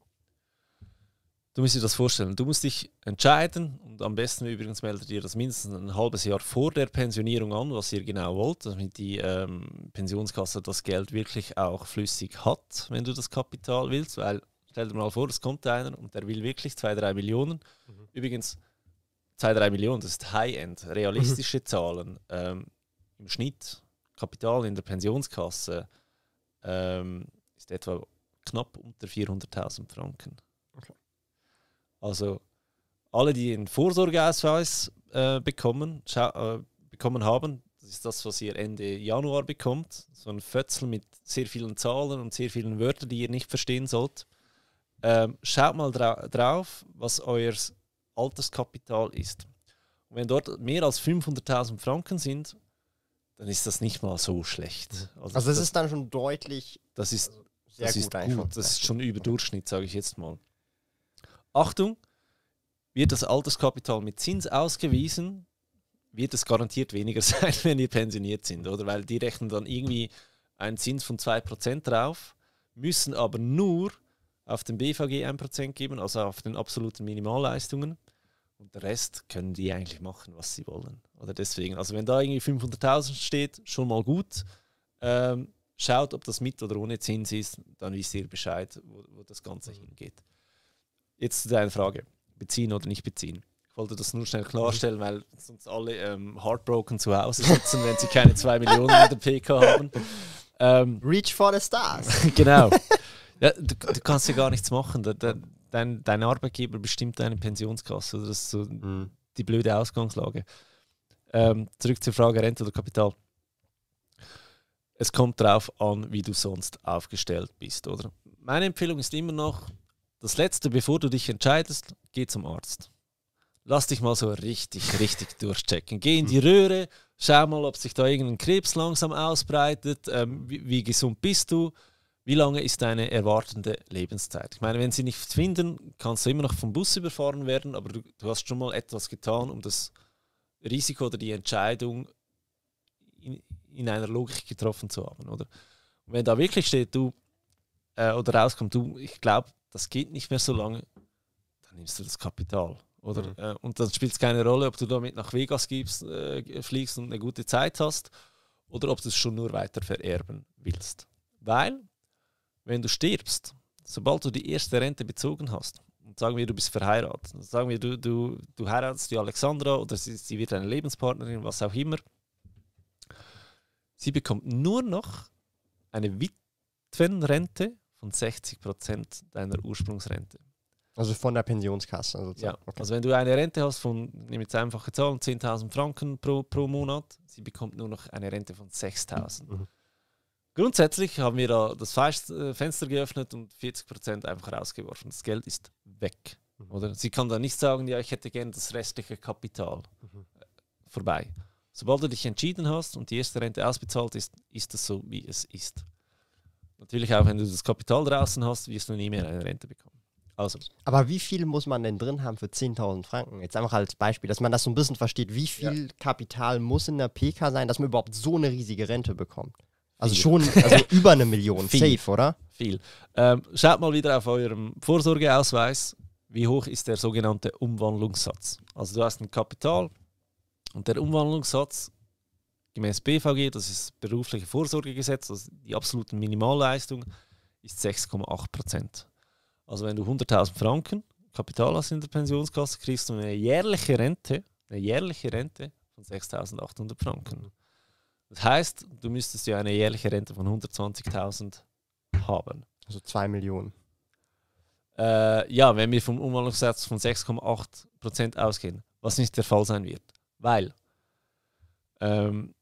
du musst dir das vorstellen. Du musst dich entscheiden und am besten übrigens meldet ihr das mindestens ein halbes Jahr vor der Pensionierung an, was ihr genau wollt, damit die ähm, Pensionskasse das Geld wirklich auch flüssig hat, wenn du das Kapital willst. Weil stell dir mal vor, es kommt einer und der will wirklich zwei, drei Millionen. Mhm. Übrigens, zwei, drei Millionen, das ist High-End, realistische mhm. Zahlen. Ähm, Im Schnitt Kapital in der Pensionskasse ähm, ist etwa knapp unter 400.000 Franken. Okay. Also alle, die einen Vorsorgeausweis äh, bekommen, äh, bekommen haben, das ist das, was ihr Ende Januar bekommt, so ein Fötzel mit sehr vielen Zahlen und sehr vielen Wörtern, die ihr nicht verstehen sollt. Ähm, schaut mal dra drauf, was euer Alterskapital ist. Und wenn dort mehr als 500.000 Franken sind, dann ist das nicht mal so schlecht. Also, also das, das, ist dann schon deutlich das ist, sehr das gut, ist gut. Das ist schon über Durchschnitt, sage ich jetzt mal. Achtung, wird das Alterskapital mit Zins ausgewiesen, wird es garantiert weniger [laughs] sein, wenn ihr pensioniert sind, oder? Weil die rechnen dann irgendwie einen Zins von 2% drauf, müssen aber nur auf den BVG 1% geben, also auf den absoluten Minimalleistungen. Und der Rest können die eigentlich machen, was sie wollen. Oder deswegen, also wenn da irgendwie 500.000 steht, schon mal gut. Ähm, schaut, ob das mit oder ohne Zins ist, dann wisst ihr Bescheid, wo, wo das Ganze hingeht. Jetzt zu deiner Frage: Beziehen oder nicht beziehen? Ich wollte das nur schnell klarstellen, weil sonst alle ähm, heartbroken zu Hause sitzen, wenn sie keine 2 Millionen in der PK haben. [laughs] Ähm, Reach for the stars. [laughs] genau. Ja, du, du, kannst ja gar nichts machen. Da, da, dein, dein Arbeitgeber bestimmt deine Pensionskasse. Das ist so Mhm. die blöde Ausgangslage. Ähm, zurück zur Frage Rente oder Kapital. Es kommt darauf an, wie du sonst aufgestellt bist, oder? Meine Empfehlung ist immer noch, das Letzte, bevor du dich entscheidest, geh zum Arzt. Lass dich mal so richtig, richtig durchchecken. Geh in die Röhre, schau mal, ob sich da irgendein Krebs langsam ausbreitet. Ähm, wie, wie gesund bist du? Wie lange ist deine erwartende Lebenszeit? Ich meine, wenn sie nichts finden, kannst du immer noch vom Bus überfahren werden, aber du, du hast schon mal etwas getan, um das Risiko oder die Entscheidung in, in einer Logik getroffen zu haben, oder? Und wenn da wirklich steht, du äh, oder rauskommt, du, ich glaube, das geht nicht mehr so lange, dann nimmst du das Kapital, oder? Mhm. Äh, und dann spielt es keine Rolle, ob du damit nach Vegas gibst, äh, fliegst und eine gute Zeit hast, oder ob du es schon nur weiter vererben willst. Weil, wenn du stirbst, sobald du die erste Rente bezogen hast, und sagen wir, du bist verheiratet, sagen wir, du, du, du heiratest die Alexandra oder sie, sie wird deine Lebenspartnerin, was auch immer, sie bekommt nur noch eine Witwenrente von 60% deiner Ursprungsrente. Also von der Pensionskasse Ja, sozusagen. Okay. also wenn du eine Rente hast von, nehme jetzt einfache Zahlen, 10.000 Franken pro, pro Monat, sie bekommt nur noch eine Rente von 6.000. Mhm. Grundsätzlich haben wir da das äh, Fenster geöffnet und 40% einfach rausgeworfen. Das Geld ist weg. Mhm. Oder? Sie kann dann nicht sagen, ja, ich hätte gerne das restliche Kapital. Mhm. Äh, Vorbei. Sobald du dich entschieden hast und die erste Rente ausbezahlt ist, ist es so, wie es ist. Natürlich auch, wenn du das Kapital draußen hast, wirst du nie mehr eine Rente bekommen. Also, Aber wie viel muss man denn drin haben für 10.000 Franken? Jetzt einfach als Beispiel, dass man das so ein bisschen versteht. Wie viel Kapital muss in der PK sein, dass man überhaupt so eine riesige Rente bekommt? Also Viel. schon also [laughs] über eine Million, Viel. safe, oder? viel. Ähm, schaut mal wieder auf eurem Vorsorgeausweis, wie hoch ist der sogenannte Umwandlungssatz. Also du hast ein Kapital und der Umwandlungssatz gemäß BVG, das ist das berufliche Vorsorgegesetz, also die absolute Minimalleistung, ist 6,8 Prozent. Also wenn du 100.000 Franken Kapital hast in der Pensionskasse, kriegst du eine jährliche Rente, eine jährliche Rente von 6.800 Franken. Das heißt, du müsstest ja eine jährliche Rente von 120.000 haben. Also 2 Millionen. Äh, ja, wenn wir vom Umwandlungssatz von 6,8% ausgehen, was nicht der Fall sein wird. Weil, ähm,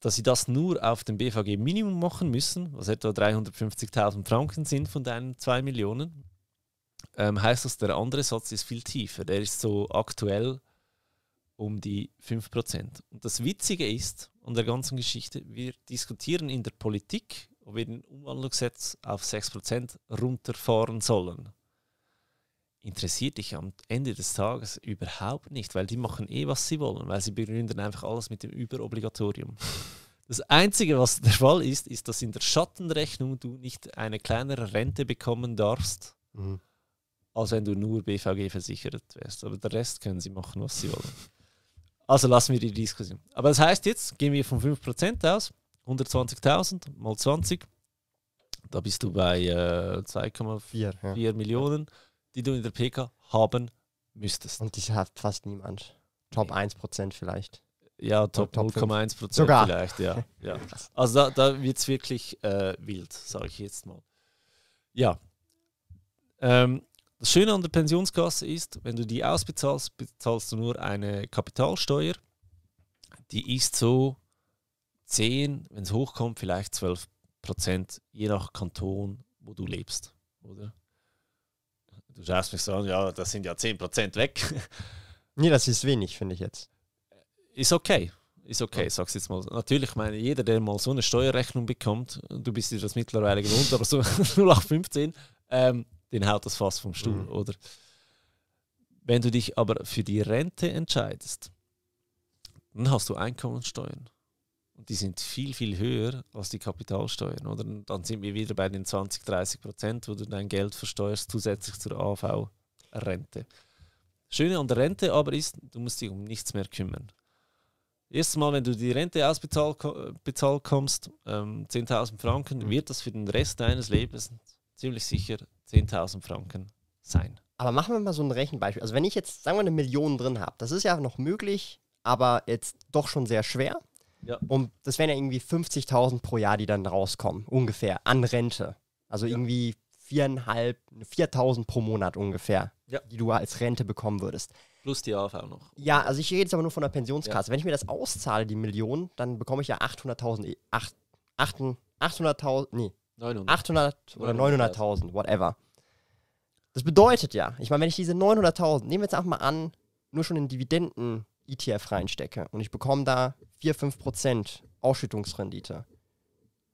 dass sie das nur auf dem BVG Minimum machen müssen, was etwa 350.000 Franken sind von deinen 2 Millionen, ähm, heißt das, der andere Satz ist viel tiefer. Der ist so aktuell um die 5%. Und das Witzige ist an der ganzen Geschichte, wir diskutieren in der Politik, ob wir den Umwandlungssatz auf 6% runterfahren sollen interessiert dich am Ende des Tages überhaupt nicht, weil die machen eh, was sie wollen, weil sie begründen einfach alles mit dem Überobligatorium. [laughs] Das Einzige, was der Fall ist, ist, dass in der Schattenrechnung du nicht eine kleinere Rente bekommen darfst, Mhm. als wenn du nur BVG versichert wärst. Aber der Rest können sie machen, was sie wollen. Also lassen wir die Diskussion. Aber das heißt jetzt, gehen wir von 5% aus, 120.000 mal 20, da bist du bei äh, 2,4 Vier, ja. 4 Millionen, die du in der PK haben müsstest. Und die hat fast niemand. Top Nee. 1% vielleicht. Ja, Top, Top fünf. 0,1 Prozent Sogar. vielleicht, ja. [laughs] ja. Also da, da wird es wirklich äh, wild, sage ich jetzt mal. Ja. Ähm, das Schöne an der Pensionskasse ist, wenn du die ausbezahlst, bezahlst du nur eine Kapitalsteuer. Die ist so 10, wenn es hochkommt, vielleicht 12 Prozent, je nach Kanton, wo du lebst. Oder? Du schaust mich so an, ja, das sind ja 10 Prozent weg. [laughs] Nee, das ist wenig, finde ich jetzt. ist okay. Ist okay, sag's jetzt mal. Natürlich, ich meine, jeder, der mal so eine Steuerrechnung bekommt, du bist dir das mittlerweile gewohnt, aber so [laughs] 0815, ähm, den haut das fast vom Stuhl, Mhm. oder? Wenn du dich aber für die Rente entscheidest, dann hast du Einkommensteuern. Und die sind viel, viel höher als die Kapitalsteuern, oder? Und dann sind wir wieder bei den 20, 30 Prozent, wo du dein Geld versteuerst, zusätzlich zur AV-Rente. Schöne an der Rente aber ist, du musst dich um nichts mehr kümmern. Erstes Mal, wenn du die Rente ausbezahlt bezahlt kommst, ähm, 10.000 Franken, wird das für den Rest deines Lebens ziemlich sicher 10.000 Franken sein. Aber machen wir mal so ein Rechenbeispiel. Also wenn ich jetzt, sagen wir, eine Million drin habe, das ist ja noch möglich, aber jetzt doch schon sehr schwer. Ja. Und das wären ja irgendwie 50.000 pro Jahr, die dann rauskommen, ungefähr, an Rente. Also Ja. irgendwie viereinhalb, 4000 pro Monat ungefähr, Ja. die du als Rente bekommen würdest. Plus die AV noch. Ja, also ich rede jetzt aber nur von der Pensionskasse. Wenn ich mir das auszahle, die Million, dann bekomme ich ja 800.000, eh, acht- achten- 800.000, nee, 900. 800 oder 900.000. 900.000, whatever. Das bedeutet ja, ich meine, wenn ich diese 900.000, nehmen wir jetzt einfach mal an, nur schon in Dividenden ETF reinstecke und ich bekomme da 4, 5% Ausschüttungsrendite.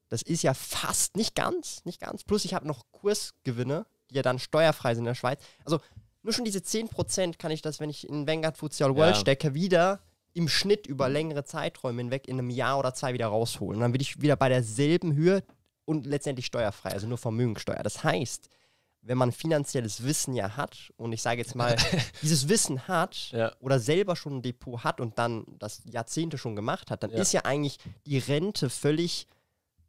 Das ist ja fast, nicht ganz, nicht ganz. Plus ich habe noch Kursgewinne, die ja dann steuerfrei sind in der Schweiz. Also nur schon diese 10% kann ich das, wenn ich in Vanguard Futsal World Ja. stecke, wieder im Schnitt über längere Zeiträume hinweg in einem Jahr oder zwei wieder rausholen. Und dann bin ich wieder bei derselben Höhe und letztendlich steuerfrei, also nur Vermögensteuer. Das heißt, wenn man finanzielles Wissen ja hat und ich sage jetzt mal, [laughs] dieses Wissen hat Ja. oder selber schon ein Depot hat und dann das Jahrzehnte schon gemacht hat, dann Ja. ist ja eigentlich die Rente völlig,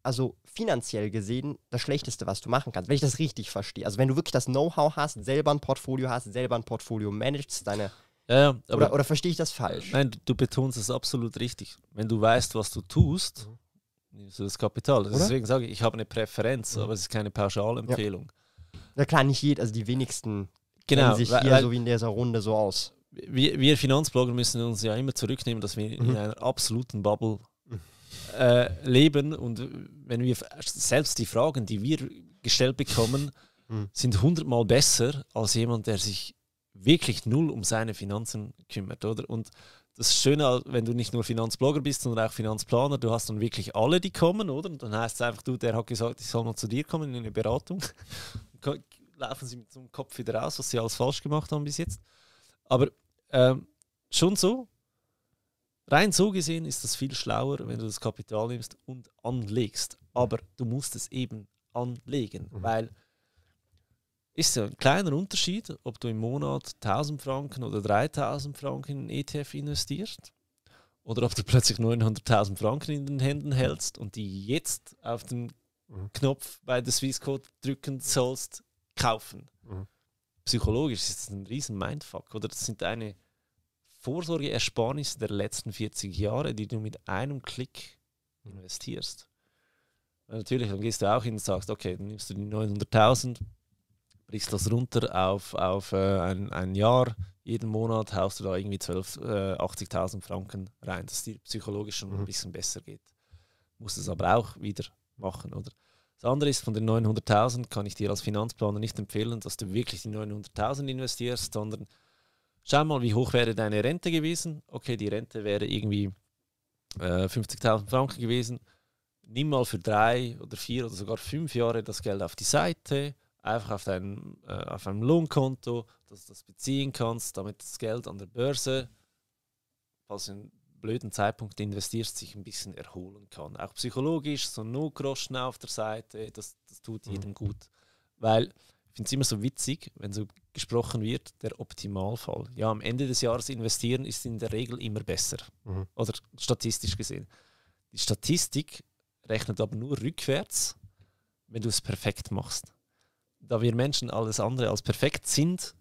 also finanziell gesehen, das Schlechteste, was du machen kannst, wenn ich das richtig verstehe. Also wenn du wirklich das Know-how hast, selber ein Portfolio hast, selber ein Portfolio managst, deine, Ja, oder, oder verstehe ich das falsch? Nein, du- du betonst es absolut richtig. Wenn du weißt, was du tust, nimmst du das Kapital. Oder? Deswegen sage ich, ich habe eine Präferenz, aber es ist keine Pauschalempfehlung. Na klar, nicht jeder, also die wenigsten Genau, kennen sich weil- hier weil- so wie in dieser Runde so aus. Wir, wir Finanzblogger müssen uns ja immer zurücknehmen, dass wir Mhm. in einer absoluten Bubble [laughs] äh, leben und wenn wir selbst die Fragen, die wir gestellt bekommen, Mhm. sind hundertmal besser als jemand, der sich wirklich null um seine Finanzen kümmert, oder? Und das Schöne, wenn du nicht nur Finanzblogger bist, sondern auch Finanzplaner, du hast dann wirklich alle, die kommen, oder? Und dann heißt es einfach, du, der hat gesagt, ich soll mal zu dir kommen in eine Beratung. [laughs] Laufen sie mit so einem Kopf wieder raus, was sie alles falsch gemacht haben bis jetzt. Aber ähm, schon so, rein so gesehen ist das viel schlauer, wenn du das Kapital nimmst und anlegst. Aber du musst es eben anlegen, Mhm. weil ist ja ein kleiner Unterschied, ob du im Monat 1000 Franken oder 3000 Franken in ETF investierst oder ob du plötzlich 900.000 Franken in den Händen hältst und die jetzt auf den Mhm. Knopf bei der Swissquote drücken sollst, kaufen. Mhm. Psychologisch ist das ein riesen Mindfuck, oder? Das sind deine Vorsorgeersparnisse der letzten 40 Jahre, die du mit einem Klick investierst. Und natürlich, dann gehst du auch hin und sagst, okay, dann nimmst du die 900.000, brichst das runter auf, auf äh, ein, ein Jahr, jeden Monat haust du da irgendwie 12, äh, 80.000 Franken rein, dass dir psychologisch schon ein Mhm. bisschen besser geht. Musst es aber auch wieder machen, oder? Das andere ist, von den 900.000 kann ich dir als Finanzplaner nicht empfehlen, dass du wirklich die 900.000 investierst, sondern schau mal, wie hoch wäre deine Rente gewesen. Okay, die Rente wäre irgendwie äh, 50.000 Franken gewesen. Nimm mal für drei oder vier oder sogar fünf Jahre das Geld auf die Seite, einfach auf, dein, äh, auf einem Lohnkonto, dass du das beziehen kannst, damit das Geld an der Börse, falls du einen blöden Zeitpunkt investierst, sich ein bisschen erholen kann. Auch psychologisch, so ein Notgroschen auf der Seite, das, das tut Mhm. jedem gut. Weil ich finde es immer so witzig, wenn so gesprochen wird, der Optimalfall. Ja, am Ende des Jahres investieren ist in der Regel immer besser. Mhm. Oder statistisch gesehen. Die Statistik rechnet aber nur rückwärts, wenn du es perfekt machst. Da wir Menschen alles andere als perfekt sind,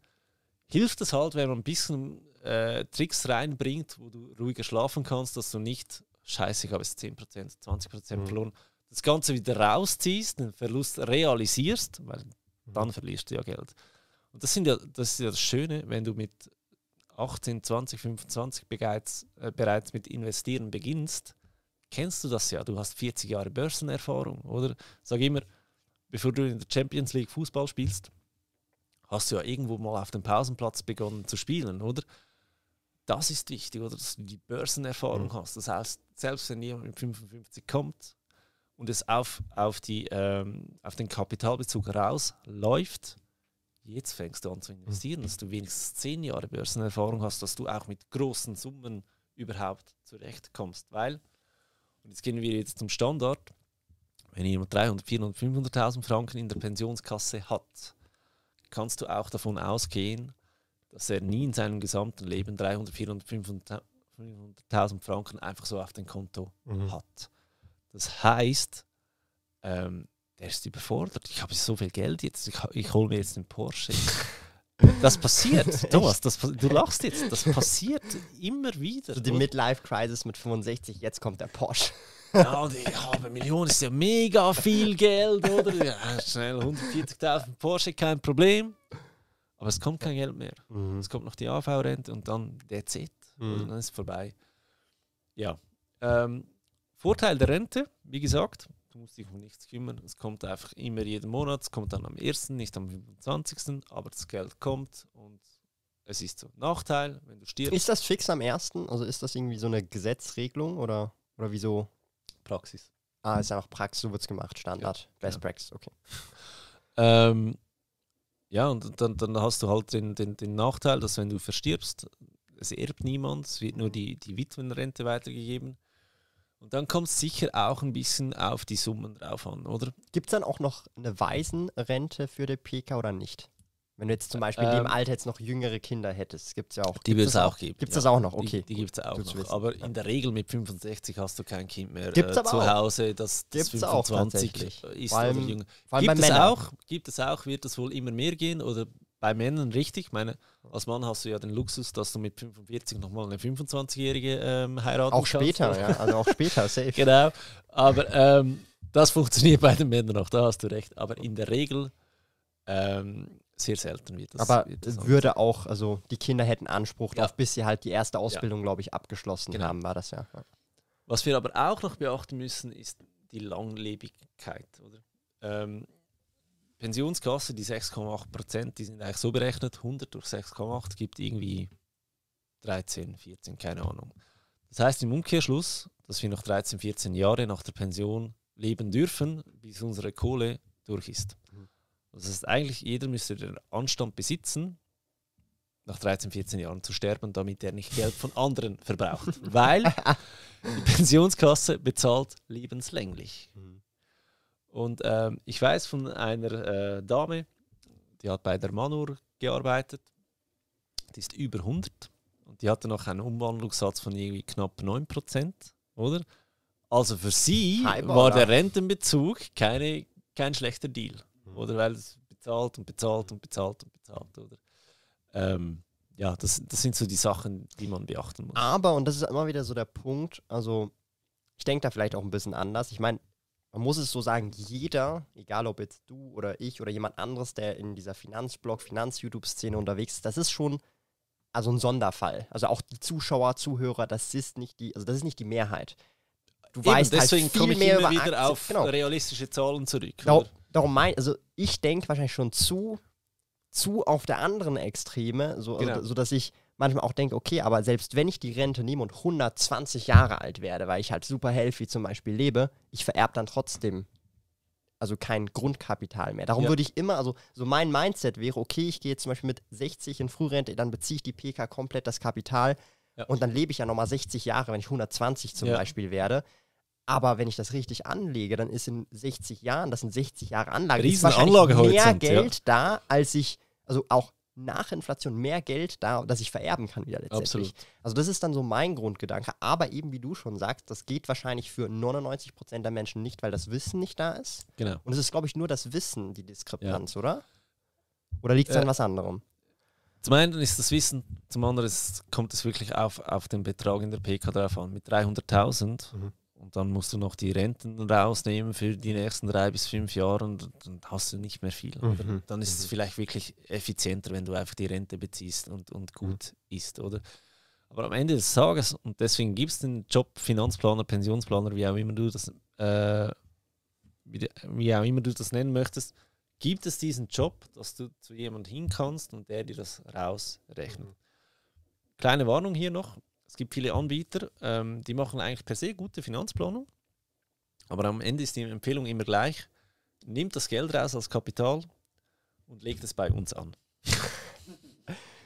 hilft es halt, wenn man ein bisschen äh, Tricks reinbringt, wo du ruhiger schlafen kannst, dass du nicht, scheiße, ich habe jetzt 10%, 20% Mhm. verloren, das Ganze wieder rausziehst, den Verlust realisierst, weil dann verlierst du ja Geld. Und das, sind ja, das ist ja das Schöne, wenn du mit 18, 20, 25 bereits, äh, bereits mit Investieren beginnst, kennst du das ja. Du hast 40 Jahre Börsenerfahrung, oder? Sag immer, bevor du in der Champions League Fußball spielst, hast du ja irgendwo mal auf dem Pausenplatz begonnen zu spielen, oder? Das ist wichtig, oder? Dass du die Börsenerfahrung Mhm. hast. Das heißt, selbst wenn jemand mit 55 kommt und es auf, auf, die, ähm, auf den Kapitalbezug rausläuft, jetzt fängst du an zu investieren, dass du wenigstens 10 Jahre Börsenerfahrung hast, dass du auch mit großen Summen überhaupt zurechtkommst. Weil, und jetzt gehen wir jetzt zum Standard, wenn jemand 300, 400, 500.000 Franken in der Pensionskasse hat, kannst du auch davon ausgehen, dass er nie in seinem gesamten Leben 300, 400, 500.000 Franken einfach so auf dem Konto Mhm. hat. Das heißt, ähm, der ist überfordert. Ich habe so viel Geld jetzt, ich, ich hole mir jetzt einen Porsche. [laughs] Das passiert, Thomas, das, du lachst jetzt, das passiert immer wieder. So die? Midlife-Crisis mit 65, jetzt kommt der Porsche. Ja, die halbe Million ist ja mega viel Geld, oder? Ja, schnell 140.000 Porsche, kein Problem. Aber es kommt kein Geld mehr. Mhm. Es kommt noch die AV-Rente und dann that's it. Mhm. Oder dann ist es vorbei. Ja. Ähm, Vorteil der Rente, wie gesagt, du musst dich um nichts kümmern. Es kommt einfach immer jeden Monat. Es kommt dann am 1., nicht am 25., aber das Geld kommt und es ist so. Nachteil, wenn du stirbst, Ist das fix am ersten? Also ist das irgendwie so eine Gesetzregelung oder, oder wieso? Praxis. Ah, ist einfach Praxis, so wird es gemacht, Standard, Best ja. Practice, okay. [laughs] Ähm, ja, und dann, dann hast du halt den, den, den Nachteil, dass wenn du verstirbst, es erbt niemand, es wird nur die, die Witwenrente weitergegeben. Und dann kommt es sicher auch ein bisschen auf die Summen drauf an, oder? Gibt es dann auch noch eine Waisenrente für die PK oder nicht? Wenn du jetzt zum Beispiel in dem Ähm, Alter jetzt noch jüngere Kinder hättest, gibt es ja auch. Die wird es auch geben. Gibt es ja. das auch noch? Die- Okay. Die, gibt es auch noch. wissen, Aber in der Regel mit 65 hast du kein Kind mehr Gibt's äh, aber zu auch. Hause, das, das Gibt's auch 25 tatsächlich. ist Vor allem- oder jünger. Vor allem Gibt bei es Männern. auch, gibt es auch, wird es wohl immer mehr gehen oder bei Männern richtig? Ich meine, als Mann hast du ja den Luxus, dass du mit 45 nochmal eine 25-Jährige ähm, heiraten Auch kannst. später, ja. [laughs] Also auch später, safe. Genau. Aber ähm, das funktioniert [laughs] bei den Männern noch, da hast du recht. Aber in der Regel ähm, sehr selten wird das. Aber wird das würde auch, also die Kinder hätten Anspruch Ja. darauf, bis sie halt die erste Ausbildung, glaube ich, abgeschlossen Genau. haben, war das ja. ja. Was wir aber auch noch beachten müssen, ist die Langlebigkeit. Oder? Ähm, Pensionskasse, die 6,8 Prozent, die sind eigentlich so berechnet, 100 durch 6,8 gibt irgendwie 13, 14, keine Ahnung. Das heißt im Umkehrschluss, dass wir noch 13, 14 Jahre nach der Pension leben dürfen, bis unsere Kohle durch ist. Mhm. Das heißt, eigentlich jeder müsste den Anstand besitzen, nach 13, 14 Jahren zu sterben, damit er nicht Geld von anderen verbraucht. [laughs] Weil die Pensionskasse bezahlt lebenslänglich. Und ähm, ich weiß von einer äh, Dame, die hat bei der Manur gearbeitet, die ist über 100 und die hatte noch einen Umwandlungssatz von irgendwie knapp 9%, oder? Also für sie Heimat, war der Rentenbezug keine, kein schlechter Deal, Mhm. Oder? Weil es bezahlt und bezahlt und bezahlt und bezahlt, oder? Ähm, ja, das, das sind so die Sachen, die man beachten muss. Aber, und das ist immer wieder so der Punkt, also ich denke da vielleicht auch ein bisschen anders. Ich meine, man muss es so sagen, jeder, egal ob jetzt du oder ich oder jemand anderes, der in dieser Finanzblog, Finanz-YouTube-Szene unterwegs ist, das ist schon also ein Sonderfall. Also auch die Zuschauer, Zuhörer, das ist nicht die, also das ist nicht die Mehrheit. Du Eben, weißt deswegen halt viel komme ich mehr immer über wieder Aktien. auf Genau. realistische Zahlen zurück. Oder? Darum mein, also ich denke wahrscheinlich schon zu, zu auf der anderen Extreme, so, Genau. also, so dass ich manchmal auch denke, okay, aber selbst wenn ich die Rente nehme und 120 Jahre alt werde, weil ich halt super healthy zum Beispiel lebe, ich vererbe dann trotzdem also kein Grundkapital mehr. Darum Ja. würde ich immer, also so mein Mindset wäre, okay, ich gehe jetzt zum Beispiel mit 60 in Frührente, dann beziehe ich die PK komplett das Kapital Ja. und dann lebe ich ja nochmal 60 Jahre, wenn ich 120 zum Ja. Beispiel werde. Aber wenn ich das richtig anlege, dann ist in 60 Jahren, das sind 60 Jahre Anlage, ist wahrscheinlich mehr Anlagehorizont, ja. Geld da, als ich, also auch nach Inflation mehr Geld da, dass ich vererben kann wieder letztendlich. Absolut. Also das ist dann so mein Grundgedanke. Aber eben, wie du schon sagst, das geht wahrscheinlich für 99% der Menschen nicht, weil das Wissen nicht da ist. Genau. Und es ist, glaube ich, nur das Wissen, die Diskrepanz, oder? Oder liegt es Äh, an was anderem? Zum einen ist das Wissen, zum anderen ist, kommt es wirklich auf, auf den Betrag in der PK drauf an. Mit 300.000 Mhm. Und dann musst du noch die Renten rausnehmen für die nächsten drei bis fünf Jahre und dann hast du nicht mehr viel. Mhm. Dann ist es vielleicht wirklich effizienter, wenn du einfach die Rente beziehst und, und gut ist, oder? Aber am Ende des Tages, und deswegen gibt es den Job Finanzplaner, Pensionsplaner, wie auch immer du das, äh, wie, wie auch immer du das nennen möchtest, gibt es diesen Job, dass du zu jemand hin kannst und der dir das rausrechnet. Kleine Warnung hier noch. Es gibt viele Anbieter, ähm, die machen eigentlich per se gute Finanzplanung, aber am Ende ist die Empfehlung immer gleich. Nimmt das Geld raus als Kapital und legt es bei uns an.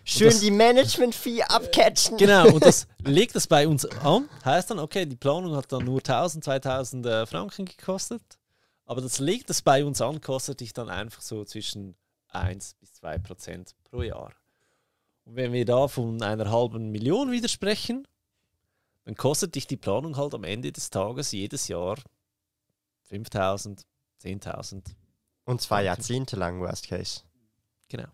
Schön das- die Management-Fee abcatchen. Genau, und das [laughs] legt es bei uns an. Heißt dann, okay, die Planung hat dann nur 1000, 2000 äh, Franken gekostet, aber das legt es bei uns an, kostet dich dann einfach so zwischen 1 bis 2 Prozent pro Jahr. Und wenn wir da von einer halben Million widersprechen, dann kostet dich die Planung halt am Ende des Tages jedes Jahr 5000, 10.000. Und zwar jahrzehntelang, Worst Case. Genau.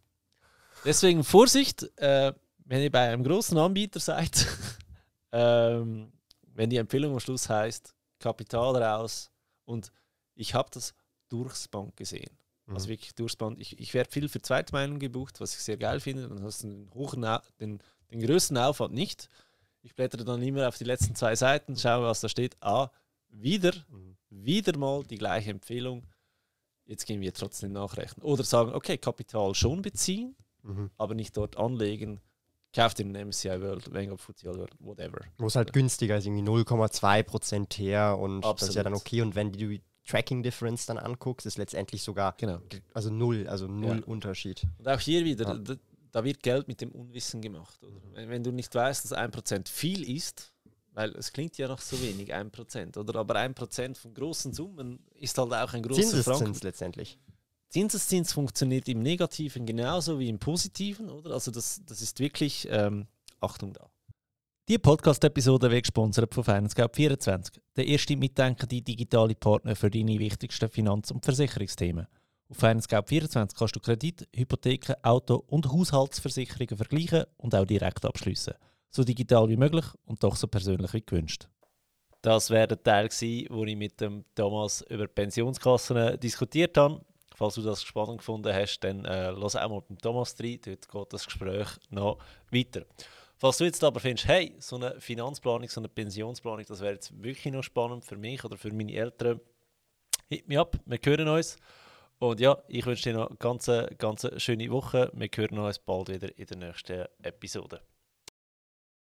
Deswegen Vorsicht, äh, wenn ihr bei einem großen Anbieter seid, [laughs] ähm, wenn die Empfehlung am Schluss heißt, Kapital raus und ich habe das durchs Band gesehen. Mhm. Also wirklich durchs Band. Ich, ich werde viel für Zweitmeinung gebucht, was ich sehr geil finde. Dann hast du den, hohen, den, den größten Aufwand nicht. Ich blättere dann immer auf die letzten zwei Seiten, schaue, was da steht. Ah, wieder, Mhm. wieder mal die gleiche Empfehlung. Jetzt gehen wir trotzdem nachrechnen. Oder sagen, okay, Kapital schon beziehen, Mhm. aber nicht dort anlegen. Kauft den MSCI World, Vanguard FTSE World, whatever. Wo es halt günstiger ist, irgendwie 0,2% her und das ist ja dann Absolut. okay. Und wenn du die Tracking Difference dann anguckst, ist letztendlich sogar Genau. also null, also null Ja. Unterschied. Und auch hier wieder, Ja. da, da wird Geld mit dem Unwissen gemacht. Oder? Wenn, wenn du nicht weißt, dass 1% viel ist, weil es klingt ja noch so wenig, 1%, oder? Aber 1% von großen Summen ist halt auch ein großer Franken. Zinseszins letztendlich. Zinseszins funktioniert im Negativen genauso wie im Positiven, oder? Also das, das ist wirklich ähm, Achtung da. Die Podcast-Episode wird gesponsert von FinanceGap24, der erste mitdenkende digitale Partner für deine wichtigsten Finanz- und Versicherungsthemen. Auf FinanceGap24 kannst du Kredit, Hypotheken, Auto- und Haushaltsversicherungen vergleichen und auch direkt abschließen. So digital wie möglich und doch so persönlich wie gewünscht. Das wäre der Teil, gewesen, wo ich mit dem Thomas über Pensionskassen äh, diskutiert habe. Falls du das spannend gefunden hast, dann äh, lass auch mal dem Thomas rein. Dort geht das Gespräch noch weiter. Falls du jetzt aber findest, hey, so eine Finanzplanung, so eine Pensionsplanung, das wäre jetzt wirklich noch spannend für mich oder für meine Eltern, hit mich ab, wir hören uns. Und ja, ich wünsche dir noch eine ganz, ganz schöne Woche. Wir hören uns bald wieder in der nächsten Episode.